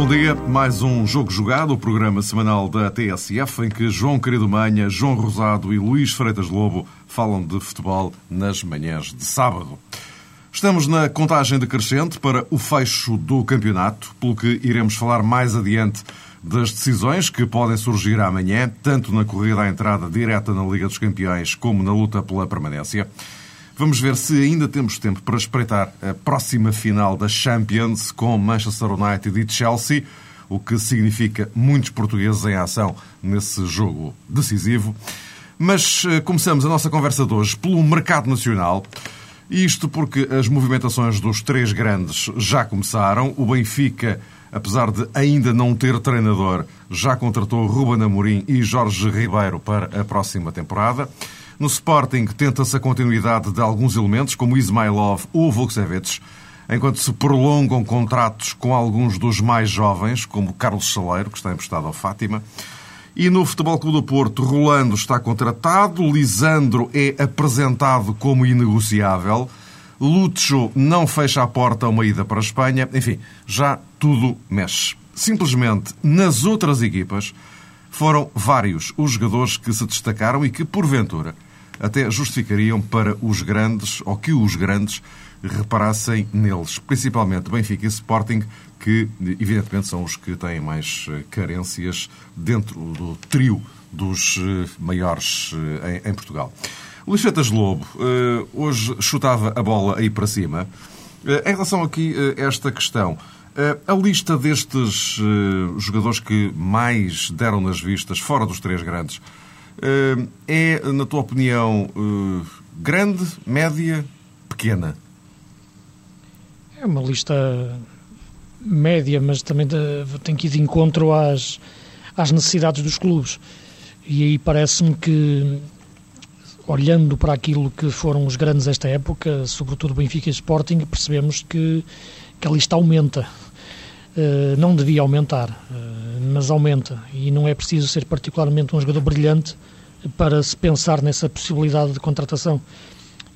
Bom dia, mais um Jogo Jogado, o programa semanal da TSF, em que João Querido Manha, João Rosado e Luís Freitas Lobo falam de futebol nas manhãs de sábado. Estamos na contagem decrescente para o fecho do campeonato, pelo que iremos falar mais adiante das decisões que podem surgir amanhã, tanto na corrida à entrada direta na Liga dos Campeões como na luta pela permanência. Vamos ver se ainda temos tempo para espreitar a próxima final da Champions com Manchester United e Chelsea, o que significa muitos portugueses em ação nesse jogo decisivo. Mas eh, começamos a nossa conversa de hoje pelo mercado nacional. Isto porque as movimentações dos três grandes já começaram. O Benfica, apesar de ainda não ter treinador, já contratou Ruben Amorim e Jorge Ribeiro para a próxima temporada. No Sporting, tenta-se a continuidade de alguns elementos, como Ismailov ou Vukcevic, enquanto se prolongam contratos com alguns dos mais jovens, como Carlos Saleiro, que está emprestado ao Fátima. E no Futebol Clube do Porto, Rolando está contratado, Lisandro é apresentado como inegociável, Lúcio não fecha a porta a uma ida para a Espanha. Enfim, já tudo mexe. Simplesmente, nas outras equipas, foram vários os jogadores que se destacaram e que, porventura, até justificariam para os grandes, ou que os grandes, reparassem neles. Principalmente Benfica e Sporting, que evidentemente são os que têm mais eh, carências dentro do trio dos eh, maiores eh, em Portugal. Luís Fetas Lobo, hoje chutava a bola aí para cima. Em relação aqui a esta questão, a lista destes jogadores que mais deram nas vistas, fora dos três grandes, é, na tua opinião, grande, média, pequena? É uma lista média, mas também tem que ir de encontro às, às necessidades dos clubes. E aí parece-me que, olhando para aquilo que foram os grandes desta época, sobretudo Benfica e Sporting, percebemos que, que a lista aumenta. Uh, não devia aumentar, uh, mas aumenta. E não é preciso ser particularmente um jogador brilhante para se pensar nessa possibilidade de contratação.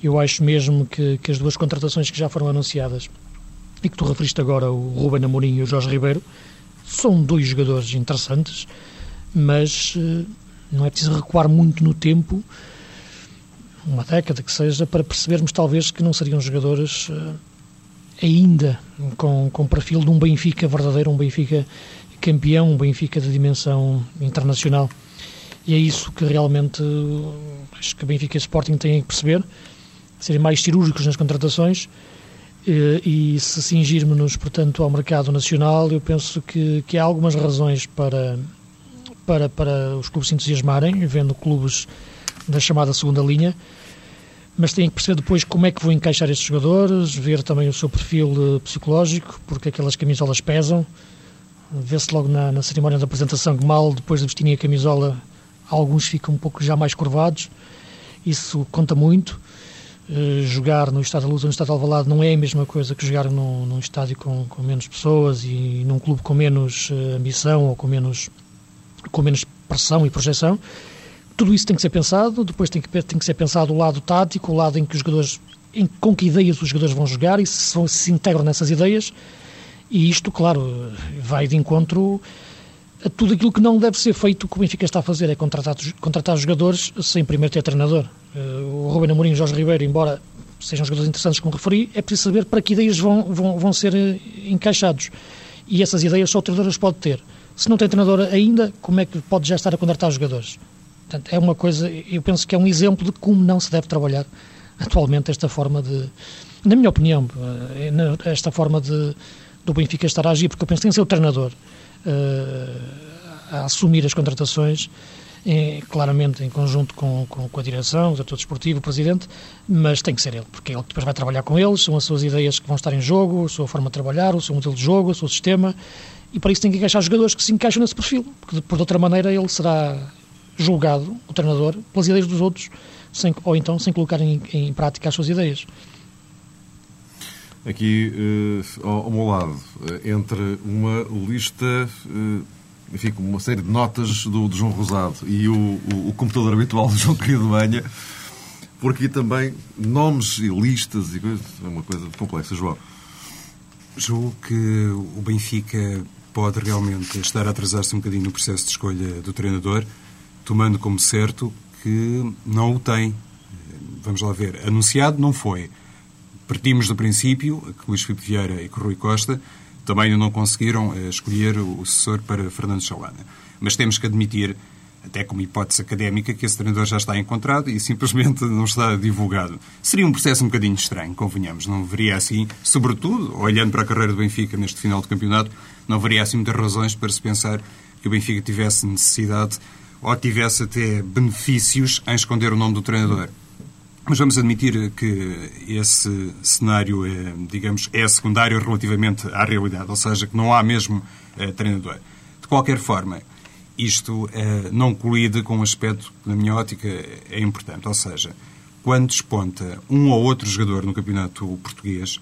Eu acho mesmo que, que as duas contratações que já foram anunciadas e que tu referiste agora, o Ruben Amorim e o Jorge Ribeiro, são dois jogadores interessantes, mas uh, não é preciso recuar muito no tempo, uma década que seja, para percebermos talvez que não seriam jogadores ainda com, com perfil de um Benfica verdadeiro, um Benfica campeão, um Benfica de dimensão internacional. E é isso que realmente acho que Benfica e Sporting têm que perceber, serem mais cirúrgicos nas contratações e, e se cingirmos-nos, portanto, ao mercado nacional, eu penso que, que há algumas razões para, para, para os clubes se entusiasmarem, vendo clubes da chamada segunda linha, mas têm que perceber depois como é que vão encaixar estes jogadores, ver também o seu perfil psicológico, porque aquelas camisolas pesam. Vê-se logo na, na cerimónia da apresentação que mal depois de vestirem a camisola alguns ficam um pouco já mais curvados, isso conta muito. Uh, jogar no Estádio da Luz ou no Estádio de Alvalade não é a mesma coisa que jogar num, num estádio com, com, menos pessoas e num clube com menos uh, ambição ou com menos, com menos pressão e projeção. Tudo isso tem que ser pensado, depois tem que, tem que ser pensado o lado tático, o lado em que os jogadores, em, com que ideias os jogadores vão jogar e se, se integram nessas ideias. E isto, claro, vai de encontro a tudo aquilo que não deve ser feito, que o Benfica está a fazer, é contratar, contratar jogadores sem primeiro ter treinador. Uh, o Ruben Amorim e o Jorge Ribeiro, embora sejam jogadores interessantes como referi, é preciso saber para que ideias vão, vão, vão ser uh, encaixados. E essas ideias só o treinador as pode ter. Se não tem treinador ainda, como é que pode já estar a contratar jogadores? Portanto, é uma coisa, eu penso que é um exemplo de como não se deve trabalhar atualmente esta forma de, na minha opinião, uh, esta forma de do Benfica estar a agir, porque eu penso que tem que ser o treinador a assumir as contratações, em, claramente em conjunto com, com, com, a direção, o diretor desportivo, o presidente, mas tem que ser ele, porque ele depois vai trabalhar com eles, são as suas ideias que vão estar em jogo, a sua forma de trabalhar, o seu modelo de jogo, o seu sistema, e para isso tem que encaixar jogadores que se encaixam nesse perfil, porque por outra maneira ele será julgado, o treinador, pelas ideias dos outros, sem, ou então sem colocar em, em prática as suas ideias. Aqui, uh, ao, ao, meu lado, uh, entre uma lista, uh, enfim, com uma série de notas do, do João Rosado e o, o, o, computador habitual do João Querido Manha, por aqui também nomes e listas e coisas, é uma coisa complexa, João. Julgo que o Benfica pode realmente estar a atrasar-se um bocadinho no processo de escolha do treinador, tomando como certo que não o tem. Vamos lá ver. Anunciado não foi. Partimos do princípio que Luís Filipe Vieira e que Rui Costa também não conseguiram eh, escolher o sucessor para Fernando Chalana. Mas temos que admitir, até como hipótese académica, que esse treinador já está encontrado e simplesmente não está divulgado. Seria um processo um bocadinho estranho, convenhamos. Não veria assim, sobretudo, olhando para a carreira do Benfica neste final de campeonato, não haveria assim muitas razões para se pensar que o Benfica tivesse necessidade ou tivesse até benefícios em esconder o nome do treinador. Mas vamos admitir que esse cenário, é, digamos, é secundário relativamente à realidade, ou seja, que não há mesmo é, treinador. De qualquer forma, isto é, não colide com um aspecto que, na minha ótica, é importante. Ou seja, quando desponta um ou outro jogador no campeonato português,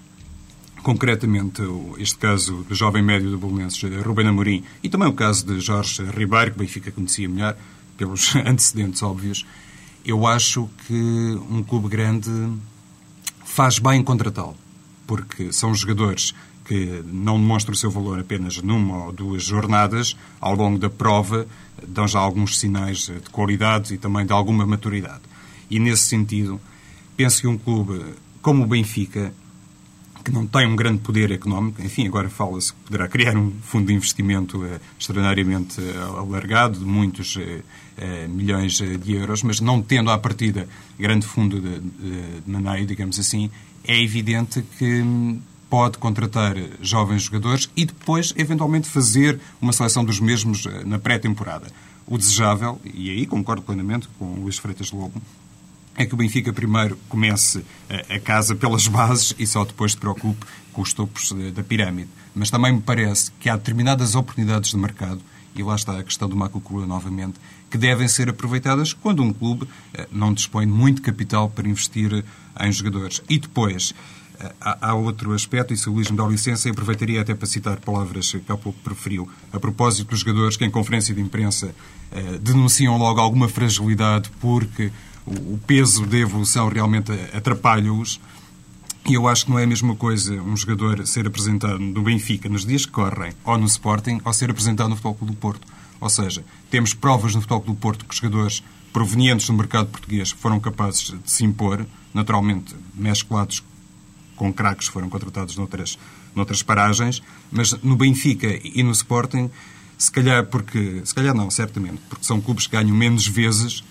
concretamente este caso do jovem médio do Bolonenses, Rubén Amorim, e também o caso de Jorge Ribeiro, que Benfica conhecia melhor, pelos antecedentes óbvios, eu acho que um clube grande faz bem contratá-lo, porque são jogadores que não demonstram o seu valor apenas numa ou duas jornadas, ao longo da prova dão já alguns sinais de qualidade e também de alguma maturidade. E nesse sentido, penso que um clube como o Benfica que não tem um grande poder económico. Enfim, agora fala-se que poderá criar um fundo de investimento eh, extraordinariamente eh, alargado, de muitos eh, milhões de euros, mas não tendo à partida grande fundo de, de, de maneio, digamos assim, é evidente que hum, pode contratar jovens jogadores e depois, eventualmente, fazer uma seleção dos mesmos na pré-temporada. O desejável, e aí concordo plenamente com o Luís Freitas Lobo, é que o Benfica primeiro comece a, casa pelas bases e só depois se preocupe com os topos da pirâmide. Mas também me parece que há determinadas oportunidades de mercado, e lá está a questão do Macucura novamente, que devem ser aproveitadas quando um clube eh, não dispõe de muito capital para investir eh, em jogadores. E depois, eh, há outro aspecto, e se o Luís me dá licença, eu aproveitaria até para citar palavras que há pouco preferiu, a propósito dos jogadores que em conferência de imprensa denunciam logo alguma fragilidade porque o peso da evolução realmente atrapalha-os. E eu acho que não é a mesma coisa um jogador ser apresentado no Benfica nos dias que correm ou no Sporting ou ser apresentado no Futebol Clube do Porto. Ou seja, temos provas no Futebol Clube do Porto que jogadores provenientes do mercado português foram capazes de se impor, naturalmente mesclados com craques foram contratados noutras, noutras paragens, mas no Benfica e no Sporting, se calhar porque, se calhar não, certamente, porque são clubes que ganham menos vezes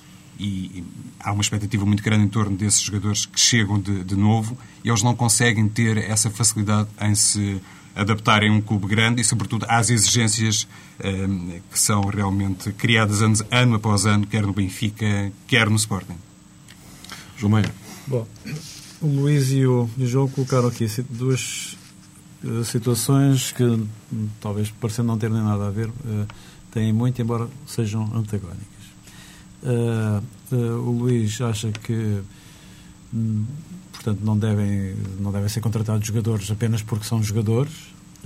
e há uma expectativa muito grande em torno desses jogadores que chegam de, de novo e eles não conseguem ter essa facilidade em se adaptarem a um clube grande e, sobretudo, às exigências um, que são realmente criadas ano, ano após ano, quer no Benfica, quer no Sporting. João Meia. Bom, o Luís e o João colocaram aqui duas uh, situações que, talvez parecendo não terem nada a ver, uh, têm muito, embora sejam antagónicas. Uh, uh, o Luís acha que, hum, portanto, não devem, não devem ser contratados jogadores apenas porque são jogadores,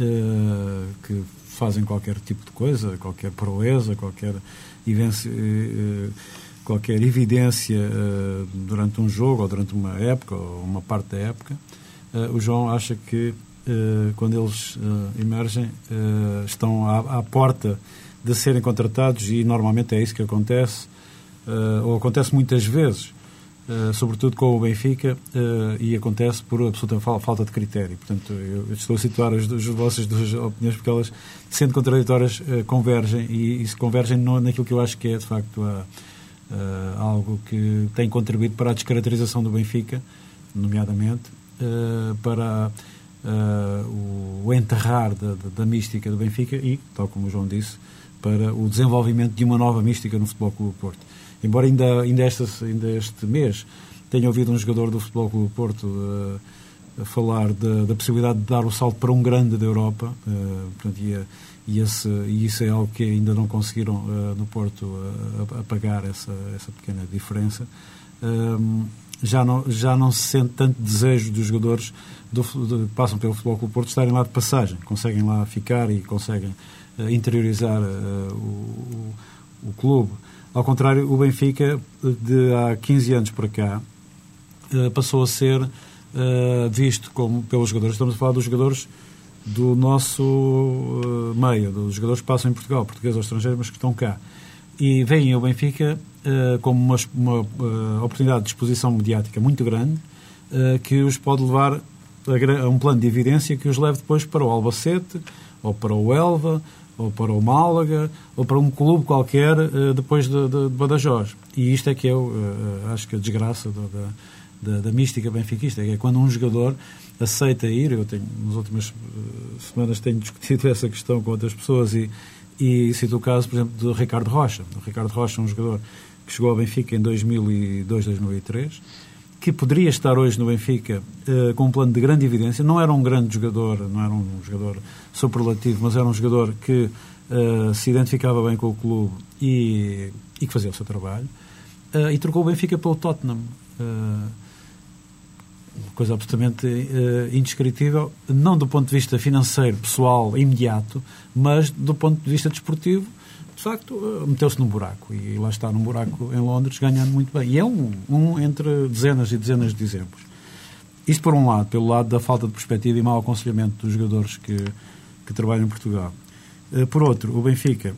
uh, que fazem qualquer tipo de coisa, qualquer proeza, qualquer evidência, qualquer evidência durante um jogo ou durante uma época ou uma parte da época. o João acha que quando eles emergem estão à porta de serem contratados e normalmente é isso que acontece uh, ou acontece muitas vezes, uh, sobretudo com o Benfica, uh, e acontece por absoluta falta de critério. Portanto, eu estou a situar as, as vossas duas opiniões porque elas, sendo contraditórias, convergem e, e, se convergem no, naquilo que eu acho que é, de facto, a, algo que tem contribuído para a descaracterização do Benfica, nomeadamente, para o, o enterrar da, da, da mística do Benfica e, tal como o João disse, para o desenvolvimento de uma nova mística no Futebol Clube Porto. Embora ainda, ainda, esta, ainda este mês tenha ouvido um jogador do Futebol Clube Porto uh, falar de, da possibilidade de dar o salto para um grande da Europa, uh, portanto, ia, e, esse, e isso é algo que ainda não conseguiram uh, no Porto uh, apagar essa, essa pequena diferença. Um, já, não, já não se sente tanto desejo dos jogadores do, que passam pelo Futebol Clube Porto estarem lá de passagem, conseguem lá ficar e conseguem uh, interiorizar o, o, o, clube. Ao contrário, o Benfica, de há 15 anos para cá, passou a ser visto como pelos jogadores. Estamos a falar dos jogadores do nosso uh, meio, dos jogadores que passam em Portugal, portugueses ou estrangeiros, mas que estão cá. E veem o Benfica como uma, uma oportunidade de exposição mediática muito grande que os pode levar a, um plano de evidência que os leve depois para o Albacete, ou para o Elva, ou para o Málaga, ou para um clube qualquer depois de, de, de, Badajoz. E isto é que eu acho que a desgraça da, da, da mística benfiquista, é quando um jogador aceita ir. Eu tenho, nas últimas uh, semanas tenho discutido essa questão com outras pessoas e, e cito o caso, por exemplo, do Ricardo Rocha. O Ricardo Rocha é um jogador que chegou ao Benfica em 2002, 2003, que poderia estar hoje no Benfica uh, com um plano de grande evidência. Não era um grande jogador, não era um jogador superlativo, mas era um jogador que uh, se identificava bem com o clube e, e que fazia o seu trabalho. Uh, e trocou o Benfica pelo Tottenham coisa absolutamente uh, indescritível, não do ponto de vista financeiro, pessoal, imediato, mas do ponto de vista desportivo, de facto, uh, meteu-se num buraco. E lá está, num buraco em Londres, ganhando muito bem. E é um, um entre dezenas e dezenas de exemplos. Isto por um lado, pelo lado da falta de perspectiva e mau aconselhamento dos jogadores que, que trabalham em Portugal. Uh, por outro, o Benfica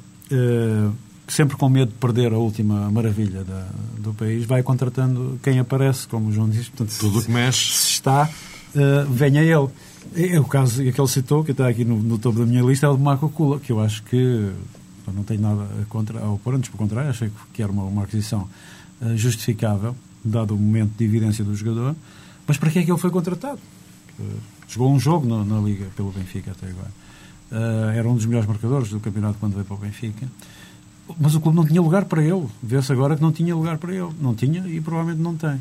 sempre com medo de perder a última maravilha da, do país, vai contratando quem aparece, como o João disse. Portanto, Tudo o que mexe. Se está, uh, venha ele. É o caso que ele citou, que está aqui no, no topo da minha lista, é o de Marco Cula, que eu acho que não tenho nada contra, ou por antes, pelo contrário, achei que era uma, uma aquisição uh, justificável, dado o momento de evidência do jogador. Mas para que é que ele foi contratado? Uh, jogou um jogo na, na Liga pelo Benfica até agora. Uh, era um dos melhores marcadores do campeonato quando veio para o Benfica mas o clube não tinha lugar para ele. Vê-se agora que não tinha lugar para ele. Não tinha e provavelmente não tem.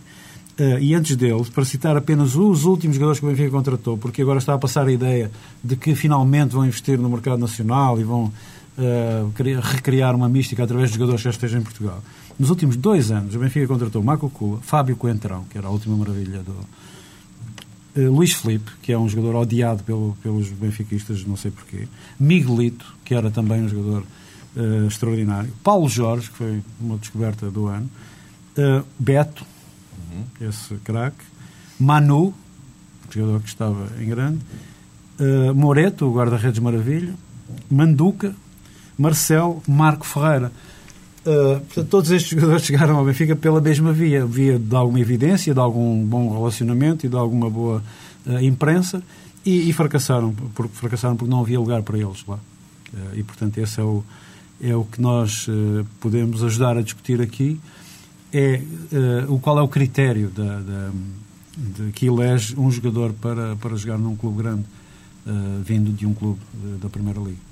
Uh, e antes dele, para citar apenas os últimos jogadores que o Benfica contratou, porque agora está a passar a ideia de que finalmente vão investir no mercado nacional e vão uh, criar, recriar uma mística através de jogadores que já estejam em Portugal. Nos últimos dois anos, o Benfica contratou Marco Cula, Fábio Coentrão, que era a última maravilha do. Uh, Luís Felipe, que é um jogador odiado pelo, pelos benfiquistas, não sei porquê. Miguelito, que era também um jogador uh, extraordinário. Paulo Jorge, que foi uma descoberta do ano. Uh, Beto, uhum. esse craque. Manu, jogador que estava em grande. Uh, Moreto, o guarda-redes maravilha. Manduca, Marcel, Marco Ferreira. Uh, portanto, todos estes jogadores chegaram ao Benfica pela mesma via, via de alguma evidência, de algum bom relacionamento e de alguma boa uh, imprensa e, e, fracassaram, porque fracassaram porque não havia lugar para eles lá. Uh, e, portanto, esse é o, é o que nós uh, podemos ajudar a discutir aqui, é uh, o qual é o critério da, da, de, que elege um jogador para, para jogar num clube grande, uh, vindo de um clube da Primeira Liga.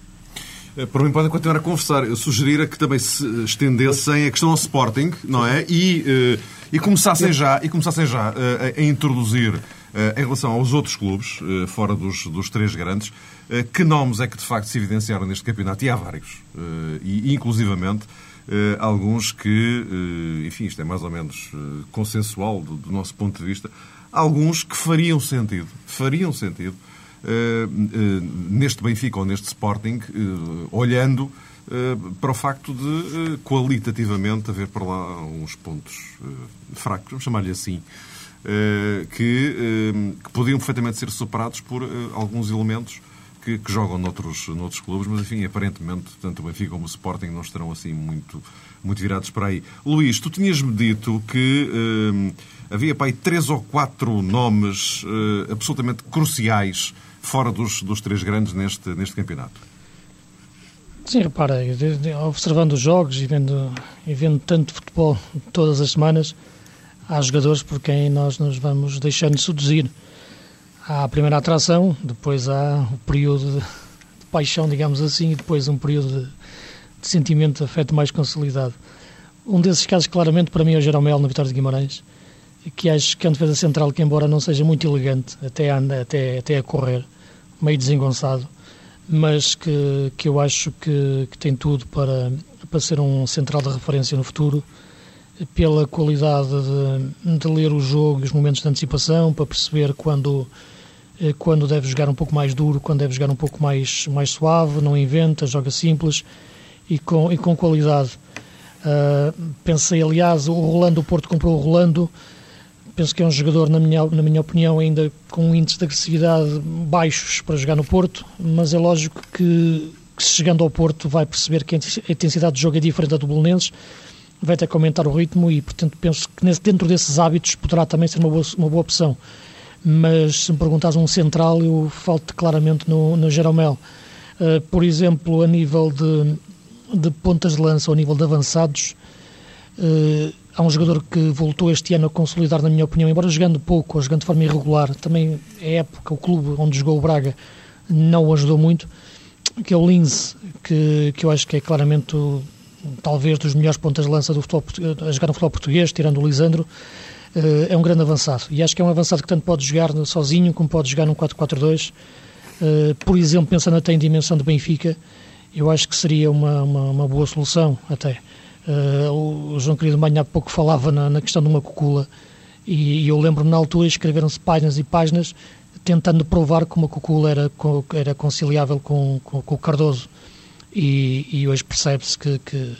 Por mim podem continuar a conversar. Eu sugerira que também se estendessem a questão ao Sporting, não é? E, e começassem já, e começassem já a, a introduzir em relação aos outros clubes, fora dos, dos três grandes, eh, que nomes é que de facto se evidenciaram neste campeonato? E há vários. Eh, e inclusivamente eh, alguns que, enfim, isto é mais ou menos consensual do, do nosso ponto de vista, alguns que fariam sentido, fariam sentido neste Benfica ou neste Sporting, olhando para o facto de qualitativamente haver para lá uns pontos fracos, vamos chamar-lhe assim, que, que podiam perfeitamente ser superados por alguns elementos que, que, jogam noutros, noutros clubes, mas enfim, aparentemente, tanto o Benfica como o Sporting não estarão assim muito, muito virados para aí. Luís, tu tinhas-me dito que uh, havia para aí três ou quatro nomes uh, absolutamente cruciais fora dos, dos três grandes neste, neste campeonato. Sim, repara, observando os jogos e vendo, e vendo tanto futebol todas as semanas, há jogadores por quem nós nos vamos deixando seduzir há a primeira atração, depois há o período de, de paixão, digamos assim, e depois um período de, de, sentimento de afeto mais consolidado. Um desses casos, claramente, para mim é o Jeromel na Vitória de Guimarães, que acho que é uma defesa central que, embora não seja muito elegante, até anda, até, até a correr, meio desengonçado, mas que, que eu acho que, que tem tudo para, para ser um central de referência no futuro, pela qualidade de, de ler o jogo e os momentos de antecipação, para perceber quando eh, quando deve jogar um pouco mais duro, quando deve jogar um pouco mais, mais suave, não inventa, joga simples e com, e com qualidade. Uh, pensei, aliás, o Rolando, o Porto comprou o Rolando, penso que é um jogador, na minha, na minha opinião, ainda com um índice de agressividade baixos para jogar no Porto, mas é lógico que, que chegando ao Porto vai perceber que a intensidade de jogo é diferente da do Bolonenses, vai ter que aumentar o ritmo e, portanto, penso que dentro desses hábitos poderá também ser uma boa, uma boa opção mas se me perguntas um central, eu falto claramente no, no Jeromel. Uh, por exemplo, a nível de, de pontas de lança, ao nível de avançados, uh, há um jogador que voltou este ano a consolidar, na minha opinião, embora jogando pouco ou jogando de forma irregular, também é época, o clube onde jogou o Braga não o ajudou muito, que é o Linz, que, que eu acho que é claramente, o, talvez, dos melhores pontas de lança do futebol, a jogar no futebol português, tirando o Lisandro. Eh, é um grande avançado. E acho que é um avançado que tanto pode jogar sozinho como pode jogar num 4-4-2. Eh, por exemplo, pensando até em dimensão de Benfica, eu acho que seria uma, uma, uma boa solução até. Eh, o João Querido Manha há pouco falava na, na questão de uma cucula e, eu lembro-me na altura escreveram-se páginas e páginas tentando provar que uma cucula era, era conciliável com, com, com o Cardoso. E, e hoje percebe-se que, que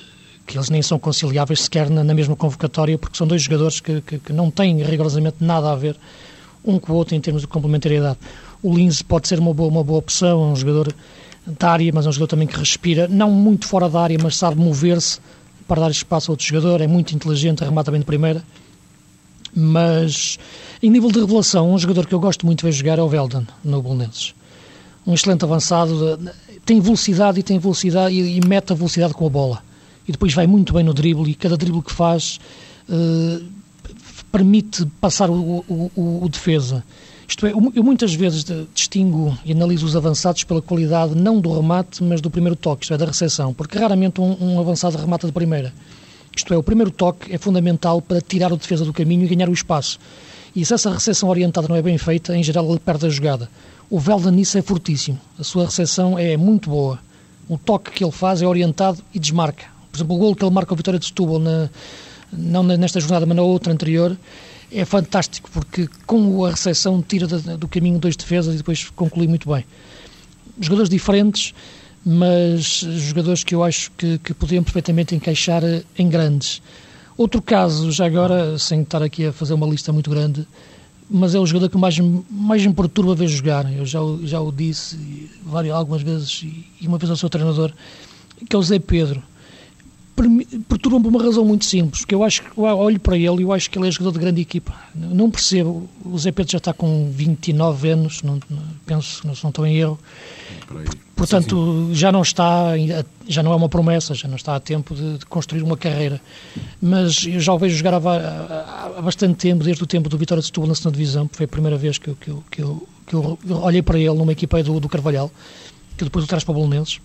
que eles nem são conciliáveis sequer na, na mesma convocatória, porque são dois jogadores que, que, que, não têm rigorosamente nada a ver um com o outro em termos de complementariedade. O Linz pode ser uma boa, uma boa opção, é um jogador da área, mas é um jogador também que respira, não muito fora da área, mas sabe mover-se para dar espaço a outro jogador, é muito inteligente, arremata bem de primeira. Mas, em nível de revelação, um jogador que eu gosto muito de ver jogar é o Velden, no Bolonenses. Um excelente avançado, tem velocidade e tem velocidade e, e mete a velocidade com a bola e depois vai muito bem no drible e cada drible que faz uh, permite passar o, o, o, defesa. Isto é, eu muitas vezes distingo e analiso os avançados pela qualidade não do remate, mas do primeiro toque, isto é, da recepção, porque raramente um, um avançado remata de primeira. Isto é, o primeiro toque é fundamental para tirar o defesa do caminho e ganhar o espaço. E se essa recepção orientada não é bem feita, em geral ele perde a jogada. O Velda nisso é fortíssimo. A sua recepção é muito boa. O toque que ele faz é orientado e desmarca. Por exemplo, o gol que ele marca a vitória de Setúbal, na, não nesta jornada, mas na outra anterior, é fantástico, porque com a recepção tira do caminho dois defesas e depois conclui muito bem. Jogadores diferentes, mas jogadores que eu acho que, que podiam perfeitamente encaixar em grandes. Outro caso, já agora, sem estar aqui a fazer uma lista muito grande, mas é o jogador que mais, mais me perturba ver jogar. Eu já, já o disse várias, algumas vezes, e uma vez ao seu treinador, que é o Zé Pedro perturbam por uma razão muito simples, porque eu acho que olho para ele e eu acho que ele é jogador de grande equipa. Não percebo, o Zé Pedro já está com 29 anos, não, penso, não, não estou em erro. Portanto, já não está, já não é uma promessa, já não está a tempo de, de construir uma carreira. Mas eu já o vejo jogar há, há, há, bastante tempo, desde o tempo do Vitória de Setúbal na segunda divisão, foi a primeira vez que eu, que eu, que eu, que eu olhei para ele numa equipa do, do Carvalhal, que depois o traz para o Bolonenses.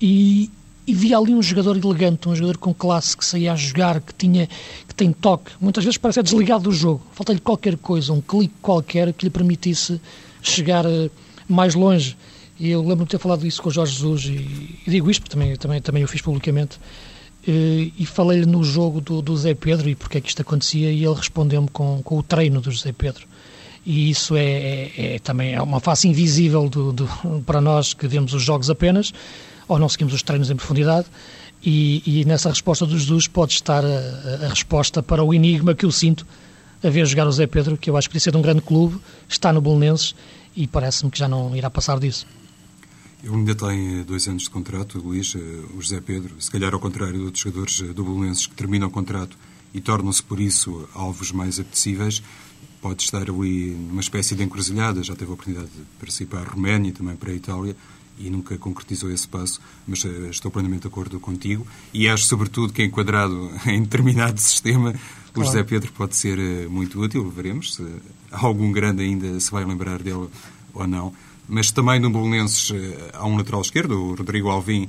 E, e via ali um jogador elegante, um jogador com classe, que saía a jogar, que tinha que tem toque. Muitas vezes parece desligado do jogo. Falta-lhe qualquer coisa, um clique qualquer que lhe permitisse chegar eh, mais longe. E eu lembro-me de ter falado isso com o Jorge Jesus, e, e digo isto porque também, também, também o fiz publicamente. E, e falei-lhe no jogo do, do Zé Pedro e porque é que isto acontecia, e ele respondeu-me com, com o treino do José Pedro e isso é, é, é, também é uma face invisível do, do, para nós que vemos os jogos apenas, ou não seguimos os treinos em profundidade, e, e nessa resposta dos Jesus pode estar a, a, resposta para o enigma que eu sinto a ver jogar o Zé Pedro, que eu acho que ser de um grande clube, está no Bolonenses e parece-me que já não irá passar disso. Ele ainda tem dois anos de contrato, Luís, eh, o José Pedro, se calhar ao contrário de outros jogadores eh, do Bolonenses que terminam o contrato e tornam-se por isso alvos mais apetecíveis, pode estar ali numa espécie de encruzilhada, já teve a oportunidade de participar a Roménia e também para a Itália, e nunca concretizou esse passo, mas uh, estou plenamente de acordo contigo e acho, sobretudo, que enquadrado em determinado sistema, claro. o José Pedro pode ser uh, muito útil, veremos se algum grande ainda se vai lembrar dele ou não. Mas também no Bolonenses há um lateral esquerdo, o Rodrigo Alvim,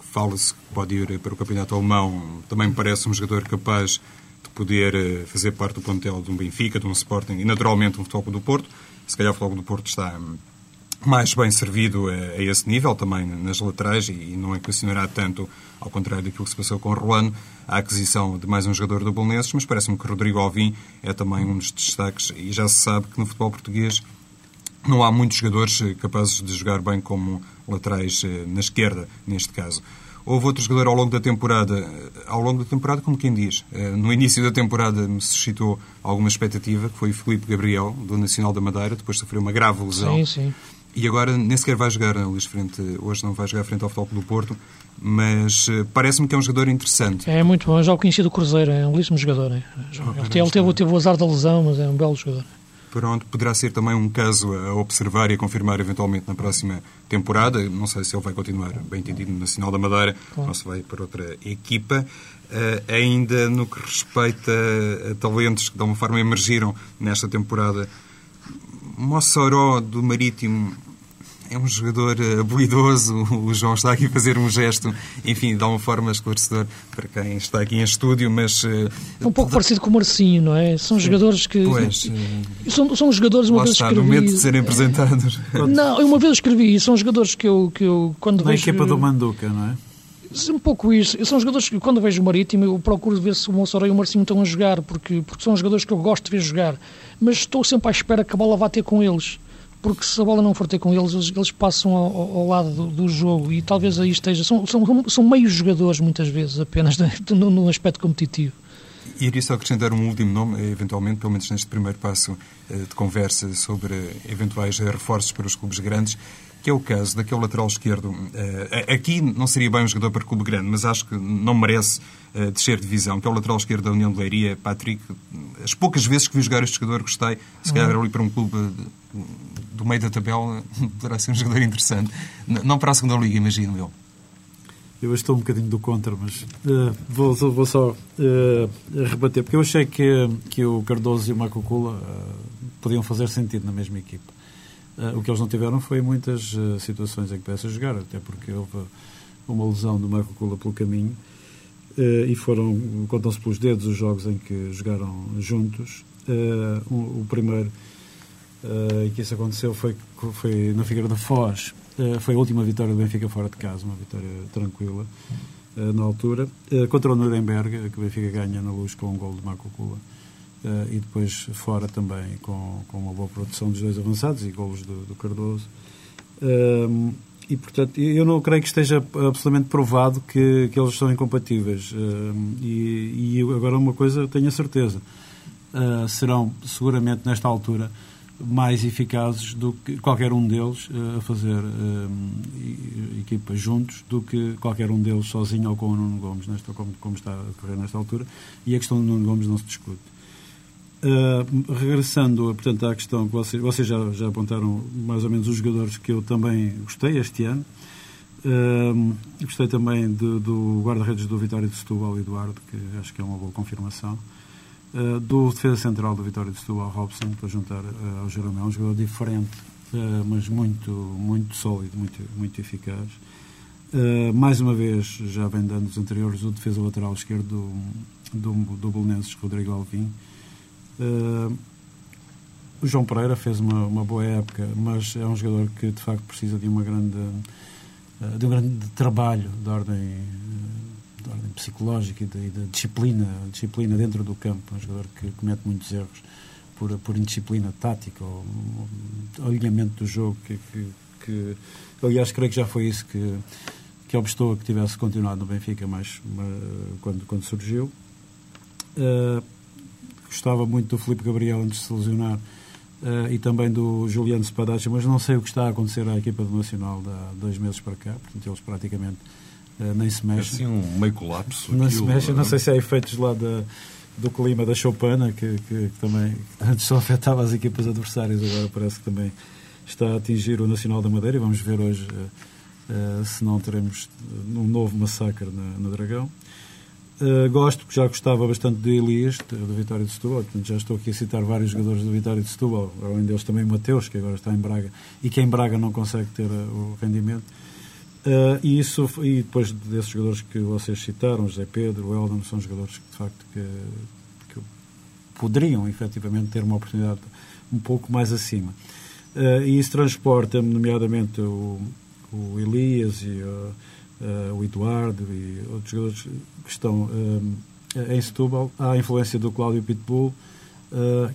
fala-se que pode ir para o campeonato alemão, também me parece um jogador capaz de poder fazer parte do plantel de um Benfica, de um Sporting e, naturalmente, um Futebol do Porto. Se calhar o Futebol do Porto está hum, mais bem servido a, a, esse nível, também nas laterais, e, não equacionará tanto, ao contrário daquilo que se passou com o Rolano, a aquisição de mais um jogador do Bolonenses, mas parece-me que Rodrigo Alvim é também um dos destaques, e já se sabe que no futebol português não há muitos jogadores capazes de jogar bem como laterais eh, na esquerda, neste caso. Houve outro jogador ao longo da temporada, eh, ao longo da temporada, como quem diz. Eh, no início da temporada me suscitou alguma expectativa, que foi o Filipe Gabriel, do Nacional da Madeira, depois sofreu uma grave lesão. Sim, sim. E agora nem sequer vai jogar Luís frente, hoje não vai jogar frente ao Futebol do Porto, mas eh, parece-me que é um jogador interessante. É muito bom, já o conheci do Cruzeiro, é um belíssimo jogador. É. Ele, ele teve, teve o azar da lesão, mas é um belo jogador. Pronto, poderá ser também um caso a observar e a confirmar eventualmente na próxima temporada. Não sei se ele vai continuar, bem entendido, no Nacional da Madeira claro. ou se vai para outra equipa. Uh, ainda no que respeita a talentos que de alguma forma emergiram nesta temporada, Mossoró do Marítimo é um jogador eh, habilidoso. O João está aqui a fazer um gesto, enfim, de alguma forma esclarecedor para quem está aqui em estúdio, mas... Eh, é um pouco parecido com o Marcinho, não é? São jogadores que... Pois... São, são jogadores, uma vez está, escrevi... no momento de serem apresentados. Não, uma vez escrevi, são jogadores que eu, que eu quando Na vejo... equipa do Manduca, não é? Um pouco isso. São jogadores que, quando vejo o Marítimo, eu procuro ver se o Monsoró e o Marcinho estão a jogar, porque, porque são jogadores que eu gosto de ver jogar. Mas estou sempre à espera que a bola vá ter com eles porque se a bola não for ter com eles, eles, eles passam ao, ao lado do, do, jogo e talvez aí esteja. São, são, são meios jogadores, muitas vezes, apenas no, no aspecto competitivo. Iria só acrescentar um último nome, eventualmente, pelo menos neste primeiro passo eh, de conversa sobre eventuais reforços para os clubes grandes, que é o caso daquele lateral esquerdo. Eh, aqui não seria bem um jogador para clube grande, mas acho que não merece eh, descer de divisão, que é o lateral esquerdo da União de Leiria, Patrick. As poucas vezes que vi jogar este jogador gostei, se calhar uhum. ali para um clube do meio da tabela poderá ser um jogador interessante. Não para a segunda liga, imagino eu. Eu estou um bocadinho do contra, mas uh, vou, vou, só uh, rebater, porque eu achei que, que o Cardoso e o Macocula uh, podiam fazer sentido na mesma equipa. Uh, o que eles não tiveram foi muitas situações em que pudessem jogar, até porque houve uma lesão do Macocula pelo caminho e foram, contam-se pelos dedos, os jogos em que jogaram juntos. O, o primeiro uh, e que isso aconteceu foi, foi na Figueira da Foz. Uh, foi a última vitória do Benfica fora de casa, uma vitória tranquila uh, na altura. contra o Nuremberg, que o Benfica ganha na luz com um gol de Marco Cula. E depois fora também com, com uma boa produção dos dois avançados e golos do, do Cardoso. e, portanto, eu não creio que esteja absolutamente provado que, que eles são incompatíveis. e, e agora uma coisa tenho a certeza. serão seguramente nesta altura mais eficazes do que qualquer um deles uh, a fazer uh, equipas juntos do que qualquer um deles sozinho ou com o Nuno Gomes, nesta, como, como está a decorrer nesta altura, e a questão do Nuno Gomes não se discute. Uh, regressando, portanto, à questão que vocês, vocês já, já apontaram mais ou menos os jogadores que eu também gostei este ano. Uh, gostei também de, do guarda-redes do Vitória de Setúbal, Eduardo, que acho que é uma boa confirmação. Uh, do defesa central do Vitória de Setúbal, Robson, para juntar ao Jeromel, um jogador diferente, mas muito, muito sólido, muito, muito eficaz. mais uma vez, já vem dando os anteriores, o defesa lateral esquerdo do, do, do Bolonenses, Rodrigo Alvim. O João Pereira fez uma, uma boa época, mas é um jogador que de facto precisa de uma grande de um grande trabalho de ordem de ordem psicológica e da disciplina, disciplina dentro do campo. É um jogador que comete muitos erros por, por indisciplina tática ou, ou alinhamento do jogo, que, que, que, aliás, creio que já foi isso que, que obstou que tivesse continuado no Benfica mais, quando, quando surgiu. Uh, gostava muito do Felipe Gabriel antes de se lesionar uh, e também do Juliano Spadacci, mas não sei o que está a acontecer à equipa do Nacional de há dois meses para cá, portanto eles praticamente Uh, nem se mexe. É assim um meio colapso. Não se mexe, não sei se há efeitos lá da, do clima da Chopana, que, que, que, também antes só afetava as equipas adversárias, agora parece que também está a atingir o Nacional da Madeira e vamos ver hoje uh, se não teremos um novo massacre na, no Dragão. Uh, gosto, já gostava bastante de Elias, do Vitória de Setúbal, portanto já estou aqui a citar vários jogadores do Vitória de Setúbal, além deles também o Mateus, que agora está em Braga, e que em Braga não consegue ter o rendimento. Uh, e, isso, e depois desses jogadores que vocês citaram, José Pedro, o Eldon, são jogadores que de facto que, que poderiam efetivamente ter uma oportunidade um pouco mais acima. e isso transporta, nomeadamente, o, o Elias e o Eduardo e outros jogadores que estão em Setúbal, à influência do Cláudio Pitbull,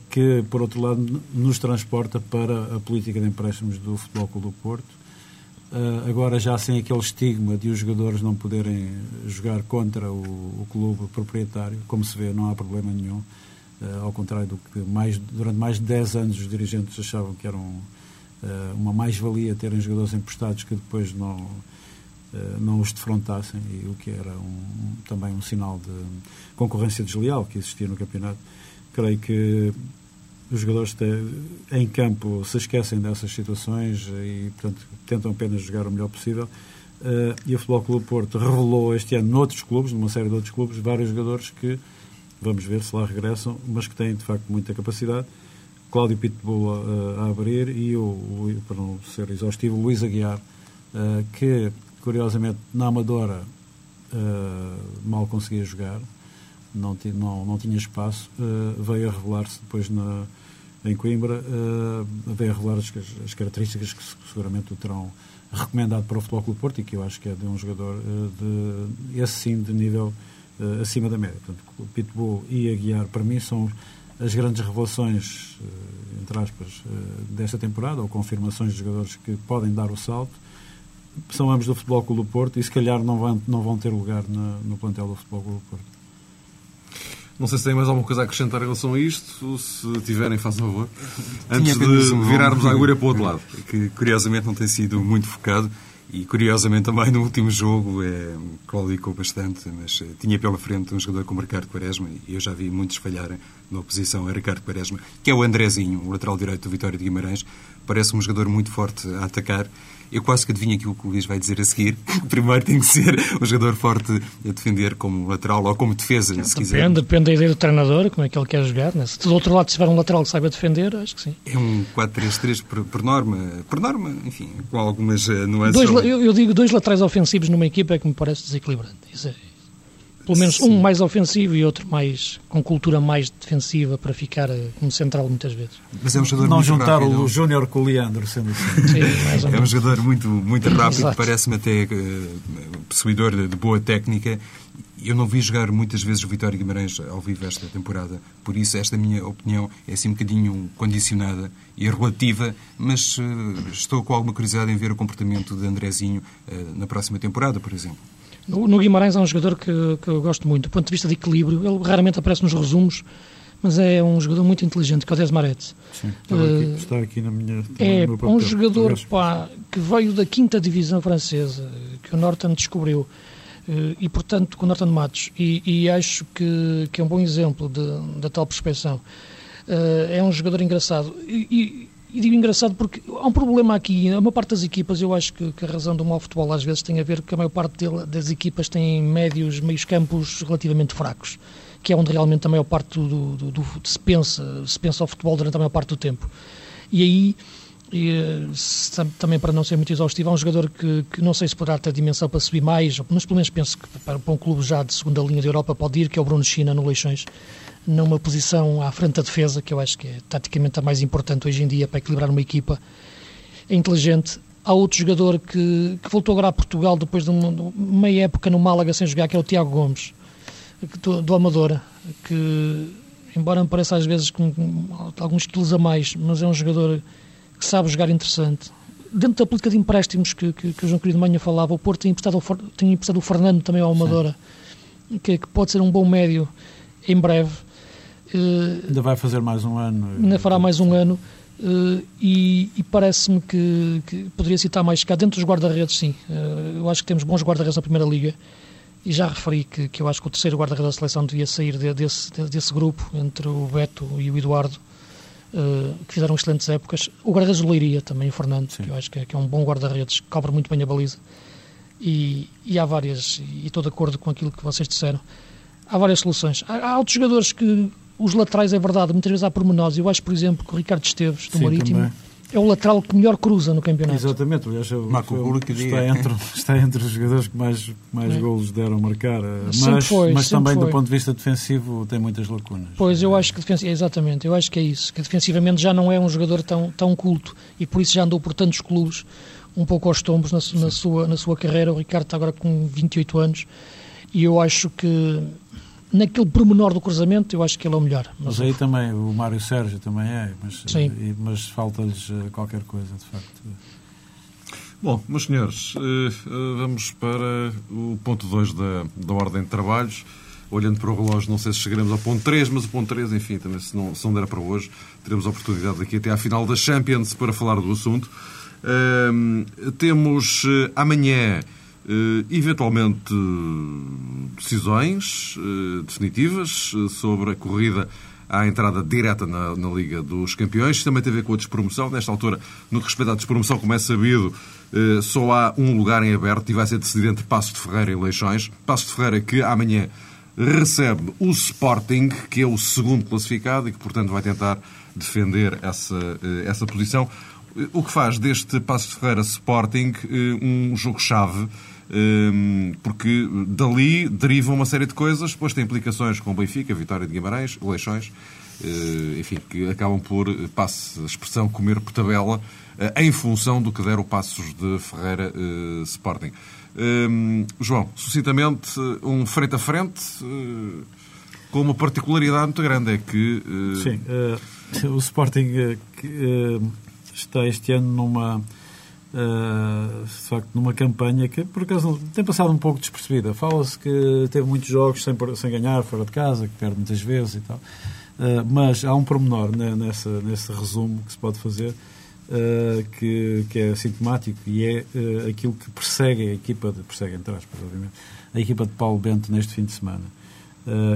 que, por outro lado, nos transporta para a política de empréstimos do Futebol Clube do Porto. Uh, agora já sem aquele estigma de os jogadores não poderem jogar contra o, o clube proprietário, como se vê, não há problema nenhum. Uh, ao contrário do que mais, durante mais de 10 anos os dirigentes achavam que era uh, uma mais-valia terem jogadores emprestados que depois não, não os defrontassem, e o que era um, também um sinal de concorrência desleal que existia no campeonato. Creio que os jogadores em campo se esquecem dessas situações e, portanto, tentam apenas jogar o melhor possível. Uh, e o Futebol Clube Porto revelou este ano noutros clubes, numa série de outros clubes, vários jogadores que, vamos ver se lá regressam, mas que têm, de facto, muita capacidade. Cláudio Pitbull a, a abrir e, o, o, para não ser exaustivo, Luís Aguiar, que, curiosamente, na Amadora uh, mal conseguia jogar, não, não, não tinha espaço, veio a revelar-se depois na em Coimbra, uh, veio a revelar as, as, características que seguramente o terão recomendado para o Futebol Clube Porto e que eu acho que é de um jogador uh, de, esse sim de nível uh, acima da média. Portanto, o Pitbull e Aguiar, para mim, são as grandes revelações, uh, entre aspas, desta temporada, ou confirmações de jogadores que podem dar o salto. São ambos do Futebol Clube Porto e se calhar não vão, não vão ter lugar na, no plantel do Futebol Clube Porto. Não sei se tem mais alguma coisa a acrescentar em relação a isto, se tiverem, façam favor. Antes de virarmos a agulha para o outro lado. Que curiosamente não tem sido muito focado e curiosamente também no último jogo é, claudicou bastante, mas eh, tinha pela frente um jogador como Ricardo Quaresma e eu já vi muitos falharem na oposição a Ricardo Quaresma, que é o Andrezinho, o lateral direito do Vitória de Guimarães. Parece um jogador muito forte a atacar eu quase que adivinho aquilo que o Luís vai dizer a seguir. Primeiro tem que ser um jogador forte a defender como lateral ou como defesa, se depende, quiser. Depende da ideia do treinador, como é que ele quer jogar. Né? Se do outro lado tiver um lateral que saiba defender, acho que sim. É um 4-3-3 por, por, norma, por norma, enfim, com algumas uh, nuances. Dois, eu, eu, digo dois laterais ofensivos numa equipa é que me parece desequilibrante. Isso é, pelo menos Sim. um mais ofensivo e outro mais com cultura mais defensiva para ficar eh, como central muitas vezes. Mas é um jogador não juntar rápido. o Júnior com o Leandro, sendo assim. Sim, é um jogador muito, muito rápido, parece-me até uh, possuidor de, de boa técnica eu não vi jogar muitas vezes o Vitória Guimarães ao vivo esta temporada, por isso esta minha opinião é assim um bocadinho condicionada e relativa, mas uh, estou com alguma curiosidade em ver o comportamento de Andrezinho uh, na próxima temporada, por exemplo. No, Guimarães é um jogador que, que eu gosto muito, do ponto de vista de equilíbrio. Ele raramente aparece nos resumos, mas é um jogador muito inteligente, que é o Desmarete. Sim, uh, aqui, está aqui na minha. É um jogador pá, que veio da quinta divisão francesa, que o Norton descobriu. Uh, e, portanto, com o Norton Matos. E, e, acho que, que é um bom exemplo de, da tal prospeção. Uh, é um jogador engraçado. E, e digo engraçado porque há um problema aqui. A maior parte das equipas, eu acho que, que a razão do mau futebol às vezes tem a ver que a maior parte dele, das equipas têm médios, meios campos relativamente fracos, que é onde realmente a maior parte do, do, do, se, pensa, se pensa ao futebol durante a maior parte do tempo. E aí, e, se, também para não ser muito exaustivo, há um jogador que, que não sei se poderá ter dimensão para subir mais, mas pelo menos penso que para, para um clube já de segunda linha da Europa pode ir, que é o Bruno China no Leixões numa posição à frente da defesa, que eu acho que é taticamente a mais importante hoje em dia para equilibrar uma equipa. É inteligente. Há outro jogador que, que voltou agora a Portugal depois de uma, de uma meia época no Málaga sem jogar, que é o Tiago Gomes, do, do Amadora, que, embora me pareça às vezes com alguns quilos a mais, mas é um jogador que sabe jogar interessante. Dentro da política de empréstimos que, que, que o João Querido Manha falava, o Porto tem emprestado, tem emprestado o Fernando também ao Amadora, que, que pode ser um bom médio em breve ainda vai fazer mais um ano. Ainda fará mais um ano. Uh, e, e parece-me que, que, poderia citar mais cá dentro dos guarda-redes, sim. Uh, eu acho que temos bons guarda-redes na Primeira Liga e já referi que, que eu acho que o terceiro guarda-redes da seleção devia sair de, desse, de, desse grupo entre o Beto e o Eduardo, uh, que fizeram excelentes épocas. O guarda-redes do Leiria também, o Fernando, sim. que eu acho que é, que é um bom guarda-redes, que cobre muito bem a baliza. E, e há várias, e estou de acordo com aquilo que vocês disseram. Há várias soluções. Há, há outros jogadores que os laterais, é verdade, muitas vezes há pormenores. Eu acho, por exemplo, que o Ricardo Esteves, do Sim, Marítimo, também. é o lateral que melhor cruza no campeonato. Exatamente, aliás, eu, Marco Burke está, entre, está entre os jogadores que mais, mais É. golos deram a marcar, mas, foi, mas também do foi. ponto de vista defensivo tem muitas lacunas. Pois, eu acho que exatamente, eu acho que é isso, que defensivamente já não é um jogador tão, tão culto e por isso já andou por tantos clubes, um pouco aos tombos na, na sua, na sua carreira. O Ricardo está agora com 28 anos e eu acho que naquele pormenor do cruzamento, eu acho que ele é o melhor. Mas aí também, o Mário Sérgio também é, mas, mas falta-lhes eh, qualquer coisa, de facto. Bom, meus senhores, eh, eh, vamos para o ponto 2 da, da ordem de trabalhos. Olhando para o relógio, não sei se chegaremos ao ponto 3, mas o ponto 3, enfim, também se não, se não der para hoje, teremos a oportunidade daqui até à final da Champions para falar do assunto. Ahm, temos amanhã, eventualmente, decisões eh, definitivas eh, sobre a corrida à entrada direta na, na Liga dos Campeões. Também tem a ver com a despromoção. Nesta altura, no que respeita à despromoção, como é sabido, eh, só há um lugar em aberto e vai ser decidido entre Passos de Ferreira e Leixões. Passos de Ferreira que amanhã recebe o Sporting, que é o segundo classificado e que, portanto, vai tentar defender essa, eh, essa posição. Eh, O que faz deste Passos de Ferreira Sporting eh, um jogo-chave porque dali derivam uma série de coisas, depois tem implicações com o Benfica, Vitória de Guimarães, Leixões, eh, enfim, que acabam por, eh, passe a expressão, comer por tabela eh, em função do que der o Passos de Ferreira Sporting. Hum, João, sucintamente, um frente a frente com uma particularidade muito grande, é que... Sim, eh, o Sporting eh, está este ano numa eh, de facto numa campanha que por acaso tem passado um pouco despercebida. Fala-se que teve muitos jogos sem, sem ganhar fora de casa, que perde muitas vezes e tal. Eh, mas há um pormenor ne- nessa, nesse resumo que se pode fazer eh, que, que é sintomático e é aquilo que persegue a equipa, de, persegue entre aspas, obviamente, a equipa de Paulo Bento neste fim de semana.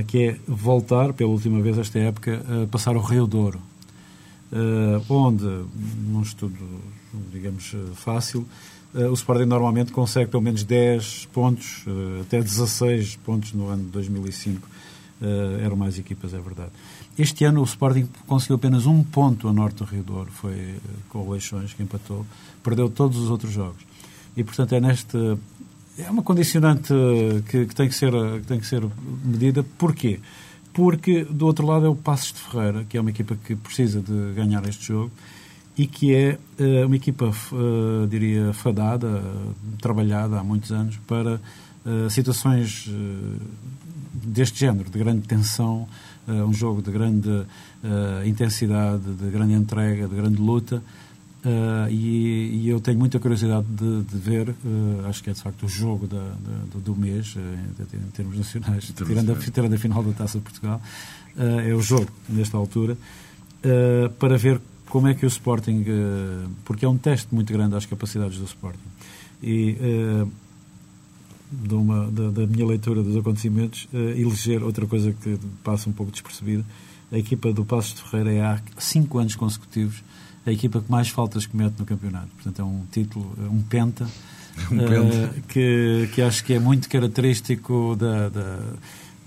que é voltar, pela última vez esta época, a passar o Rio Douro. onde, num estudo, digamos, eh, fácil, eh, o Sporting normalmente consegue pelo menos 10 pontos, eh, até 16 pontos no ano de 2005. Eh, eram mais equipas, é verdade. Este ano o Sporting conseguiu apenas um ponto a norte do Rio Douro, foi com o Leixões, que empatou, perdeu todos os outros jogos. E, portanto, é neste... É uma condicionante que, que tem que ser, que tem que ser medida. Porquê? Porque, do outro lado, é o Passos de Ferreira, que é uma equipa que precisa de ganhar este jogo e que é eh, uma equipa, eh, diria, fadada, eh, trabalhada há muitos anos para eh, situações deste género, de grande tensão, um jogo de grande intensidade, de grande entrega, de grande luta. e, e eu tenho muita curiosidade de, de ver, acho que é de facto o jogo da- da- do, mês, em, termos nacionais, tirando a, tirando a final da Taça de Portugal, é o jogo, nesta altura, para ver como é que o Sporting, eh, porque é um teste muito grande às capacidades do Sporting. E eh, de uma, da, da minha leitura dos acontecimentos, eh, eleger outra coisa que passa um pouco despercebida. A equipa do Passos de Ferreira é há cinco anos consecutivos a equipa que mais faltas comete no campeonato. Portanto, é um título, um penta, Um penta. que, que acho que é muito característico da, da,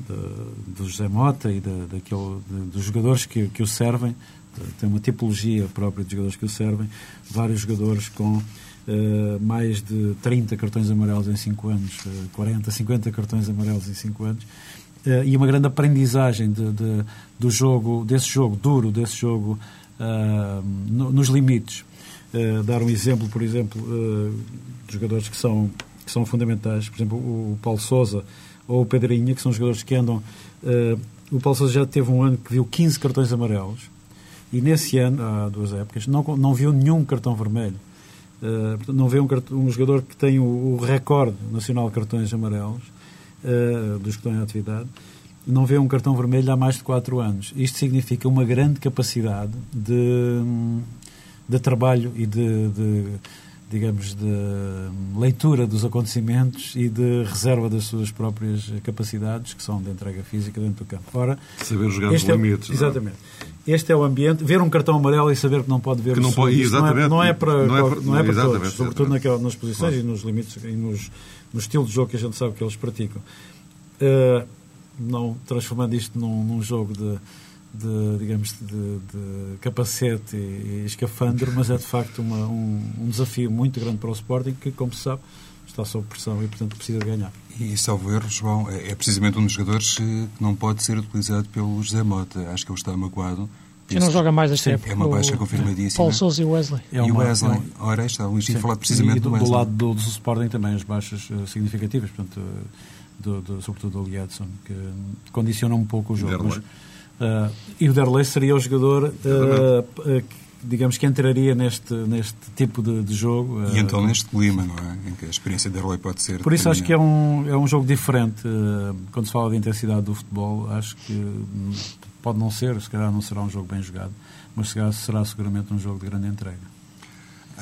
da- do José Mota e da, daquele, dos jogadores que, que o servem. Tem uma tipologia própria de jogadores que o servem. Vários jogadores com eh, mais de 30 cartões amarelos em 5 anos, eh, 40, 50 cartões amarelos em 5 anos. Eh, e uma grande aprendizagem de, de- do jogo, desse jogo duro, desse jogo ah, no- nos limites. Eh, dar um exemplo, por exemplo, eh, de jogadores que são, que são fundamentais, por exemplo, o Paulo Sousa ou o Pedrinha, que são jogadores que andam. eh, o Paulo Sousa já teve um ano que viu 15 cartões amarelos e nesse ano, há duas épocas, não, não viu nenhum cartão vermelho. Portanto, não vê um, um jogador que tem o, o recorde nacional de cartões amarelos, eh, dos que estão em atividade, não vê um cartão vermelho há mais de 4 anos. Isto significa uma grande capacidade de, de trabalho e de, de, digamos, de leitura dos acontecimentos e de reserva das suas próprias capacidades, que são de entrega física dentro do campo. Ora, Saber jogar é, limites. não é? exatamente. Este é o ambiente. Ver um cartão amarelo e saber que não pode ver Que não pode- isto não é- exatamente. Não é, para, Não é para- não é para exatamente, todos, sobretudo exatamente. naquela, nas posições e nos limites e nos, no estilo de jogo que a gente sabe que eles praticam. Uh, não transformando isto num, num jogo de, de digamos, de, de capacete e, e escafandro, mas é de facto uma, um, um, desafio muito grande para o Sporting, que, como se sabe, está sob pressão e, portanto, precisa de ganhar. E, salvo erro, João, é, é precisamente um dos jogadores que não pode ser utilizado pelo José Mota. Acho que ele está magoado. Já não joga mais esta época. É uma baixa confirmadíssima. Paulo Sousa e Wesley. É uma, e o Wesley. É uma... Ora, está, o Luís tinha falado precisamente e do, do Wesley. Do lado do, do Sporting também as baixas uh, significativas, portanto, uh, do, do, sobretudo do Liadson, que condiciona um pouco o jogo. Mas, uh, e o Derlei seria o jogador digamos que entraria neste, neste tipo de, de jogo. E então neste clima, não é? Em que a experiência de Derlei pode ser. Por isso acho que é um, é um jogo diferente. Quando se fala de intensidade do futebol, acho que pode não ser, se calhar não será um jogo bem jogado, mas será seguramente um jogo de grande entrega.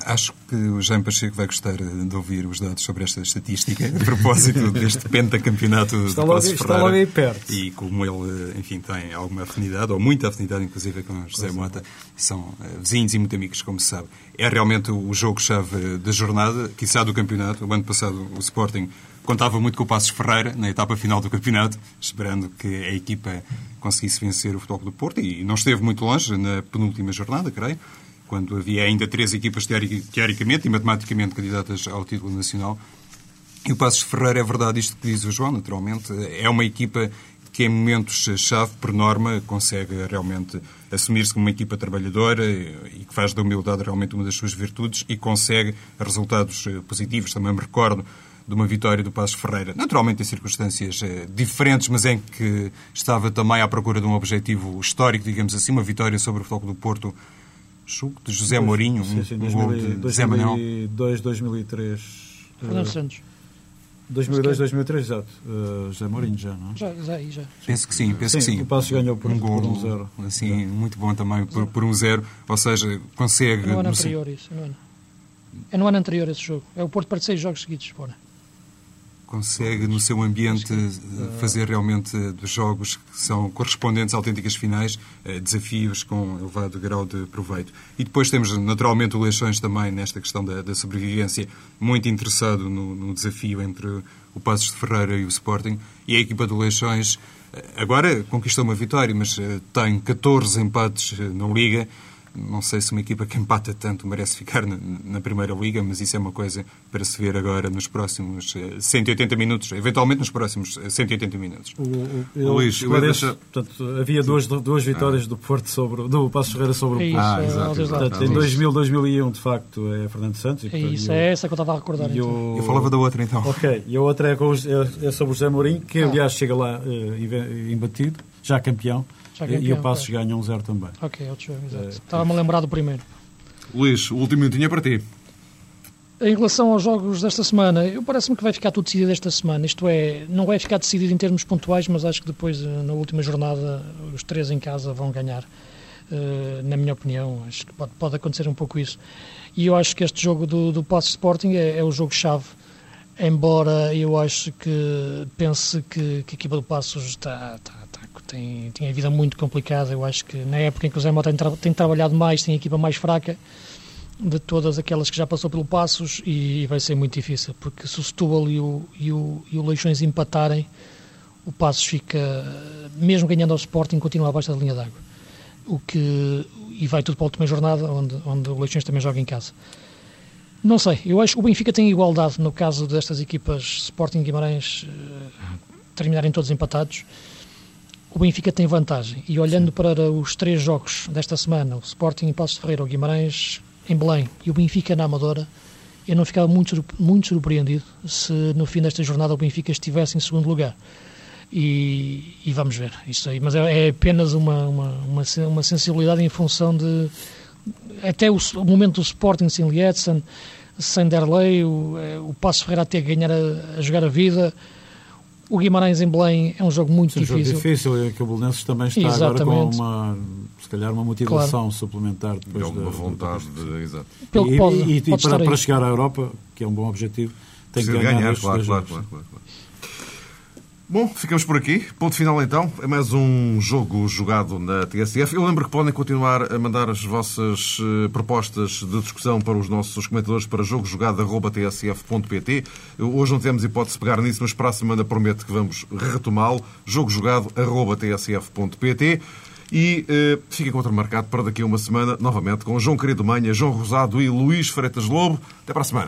Acho que o Jaime Pacheco vai gostar de ouvir os dados sobre esta estatística a propósito deste pentacampeonato está de Passos Está logo aí perto. E como ele, enfim, tem alguma afinidade, ou muita afinidade, inclusive, com José Mota, são eh, vizinhos e muito amigos, como se sabe. É realmente o jogo-chave da jornada, quiçá do campeonato. O ano passado o Sporting contava muito com o Passos Ferreira na etapa final do campeonato, esperando que a equipa conseguisse vencer o Futebol do Porto e não esteve muito longe na penúltima jornada, creio quando havia ainda três equipas teoricamente e matematicamente candidatas ao título nacional. E o Passos Ferreira, é verdade isto que diz o João, naturalmente, é uma equipa que em momentos-chave, por norma, consegue realmente assumir-se como uma equipa trabalhadora e que faz da humildade realmente uma das suas virtudes e consegue resultados eh, positivos. Também me recordo de uma vitória do Passos Ferreira, naturalmente em circunstâncias eh, diferentes, mas em que estava também à procura de um objetivo histórico, digamos assim, uma vitória sobre o Futebol do Porto julgo, de José Mourinho, sim, sim, um gol de 2002, 2003. Fernando Santos. 2002, 2003, exato. Uh, José Mourinho já, não? Já, já, já. Penso que sim, penso sim, que sim. O Passos ganhou por um gol, por um zero. Assim, já. muito bom também, por, por um zero. Ou seja, consegue... É no ano anterior isso, no ano. É no ano anterior esse jogo. É o Porto para seis jogos seguidos fora consegue no seu ambiente fazer realmente dos jogos que são correspondentes a autênticas finais eh, desafios com elevado grau de proveito. E depois temos naturalmente o Leixões também nesta questão da, da sobrevivência, muito interessado no, no, desafio entre o Passos de Ferreira e o Sporting. E a equipa do Leixões eh, agora conquistou uma vitória, mas eh, tem 14 empates na Liga não sei se uma equipa que empata tanto merece ficar na, na, Primeira Liga, mas isso é uma coisa para se ver agora nos próximos 180 eh, minutos, eventualmente nos próximos 180 eh, minutos. O, o, eu Luís, deixa... portanto, havia duas, duas vitórias ah. do Porto sobre do Passo Ferreira sobre é o Porto. Ah, exato, exato. Portanto, em 2000, 2001, de facto, é Fernando Santos. E, é portanto, é isso, eu, é essa que eu estava a recordar. Eu, então. eu falava da outra então. Ok, e a outra é, é, é sobre o José Mourinho, que ah. aliás chega lá uh, embatido, já campeão. Campeão, e o Passos ganha um zero também. Ok, outro jogo, exato. É, Estava-me a lembrar do primeiro. Luís, o último minutinho é para ti. Em relação aos jogos desta semana, eu parece-me que vai ficar tudo decidido esta semana. Isto é, não vai ficar decidido em termos pontuais, mas acho que depois, eh, na última jornada, os três em casa vão ganhar. Uh, na minha opinião, acho que pode, pode, acontecer um pouco isso. E eu acho que este jogo do, do Passo Sporting é, é o jogo-chave embora eu acho que pense que, que a equipa do Passos está, está, está, tem, tem a vida muito complicada. Eu acho que na época em que o Zé Mota tem, tem, trabalhado mais, tem a equipa mais fraca de todas aquelas que já passou pelo Passos e vai ser muito difícil, porque se o Setúbal e o, e o, e o Leixões empatarem, o Passos fica, mesmo ganhando ao Sporting, continua abaixo da linha d'água. O que, e vai tudo para a última jornada, onde, onde o Leixões também joga em casa. Não sei, eu acho que o Benfica tem igualdade no caso destas equipas Sporting e Guimarães uh, terminarem todos empatados. O Benfica tem vantagem e olhando para os três jogos desta semana, o Sporting em Passos de Ferreira, o Guimarães em Belém e o Benfica na Amadora, eu não ficava muito, muito surpreendido se no fim desta jornada o Benfica estivesse em segundo lugar. E, e vamos ver isso aí. Mas é, é apenas uma, uma, uma, uma sensibilidade em função de até o, o momento do Sporting sem Lietzen, sem Derlei, o, é, o Passo Ferreira até ganhar a, a, jogar a vida. O Guimarães em Belém é um jogo muito Sim, difícil. Um jogo difícil, é que o Belenenses também está Exatamente. agora com uma, se calhar, uma motivação claro. suplementar. Depois é uma vontade, de, exato. E, pode, e, e, pode para, para, chegar à Europa, que é um bom objetivo, tem Precisa que ganhar, ganhar claro, claro, claro, claro, claro. Bom, ficamos por aqui. Ponto final então. É mais um jogo jogado na TSF. Eu lembro que podem continuar a mandar as vossas uh, propostas de discussão para os nossos comentadores para jogojogado.tsf.pt. Hoje não temos hipótese de pegar nisso, mas para a semana prometo que vamos retomá-lo. jogojogado.tsf.pt. E uh, fica encontro marcado para daqui a uma semana, novamente, com João Querido Manha, João Rosado e Luís Freitas Lobo. Até para a semana.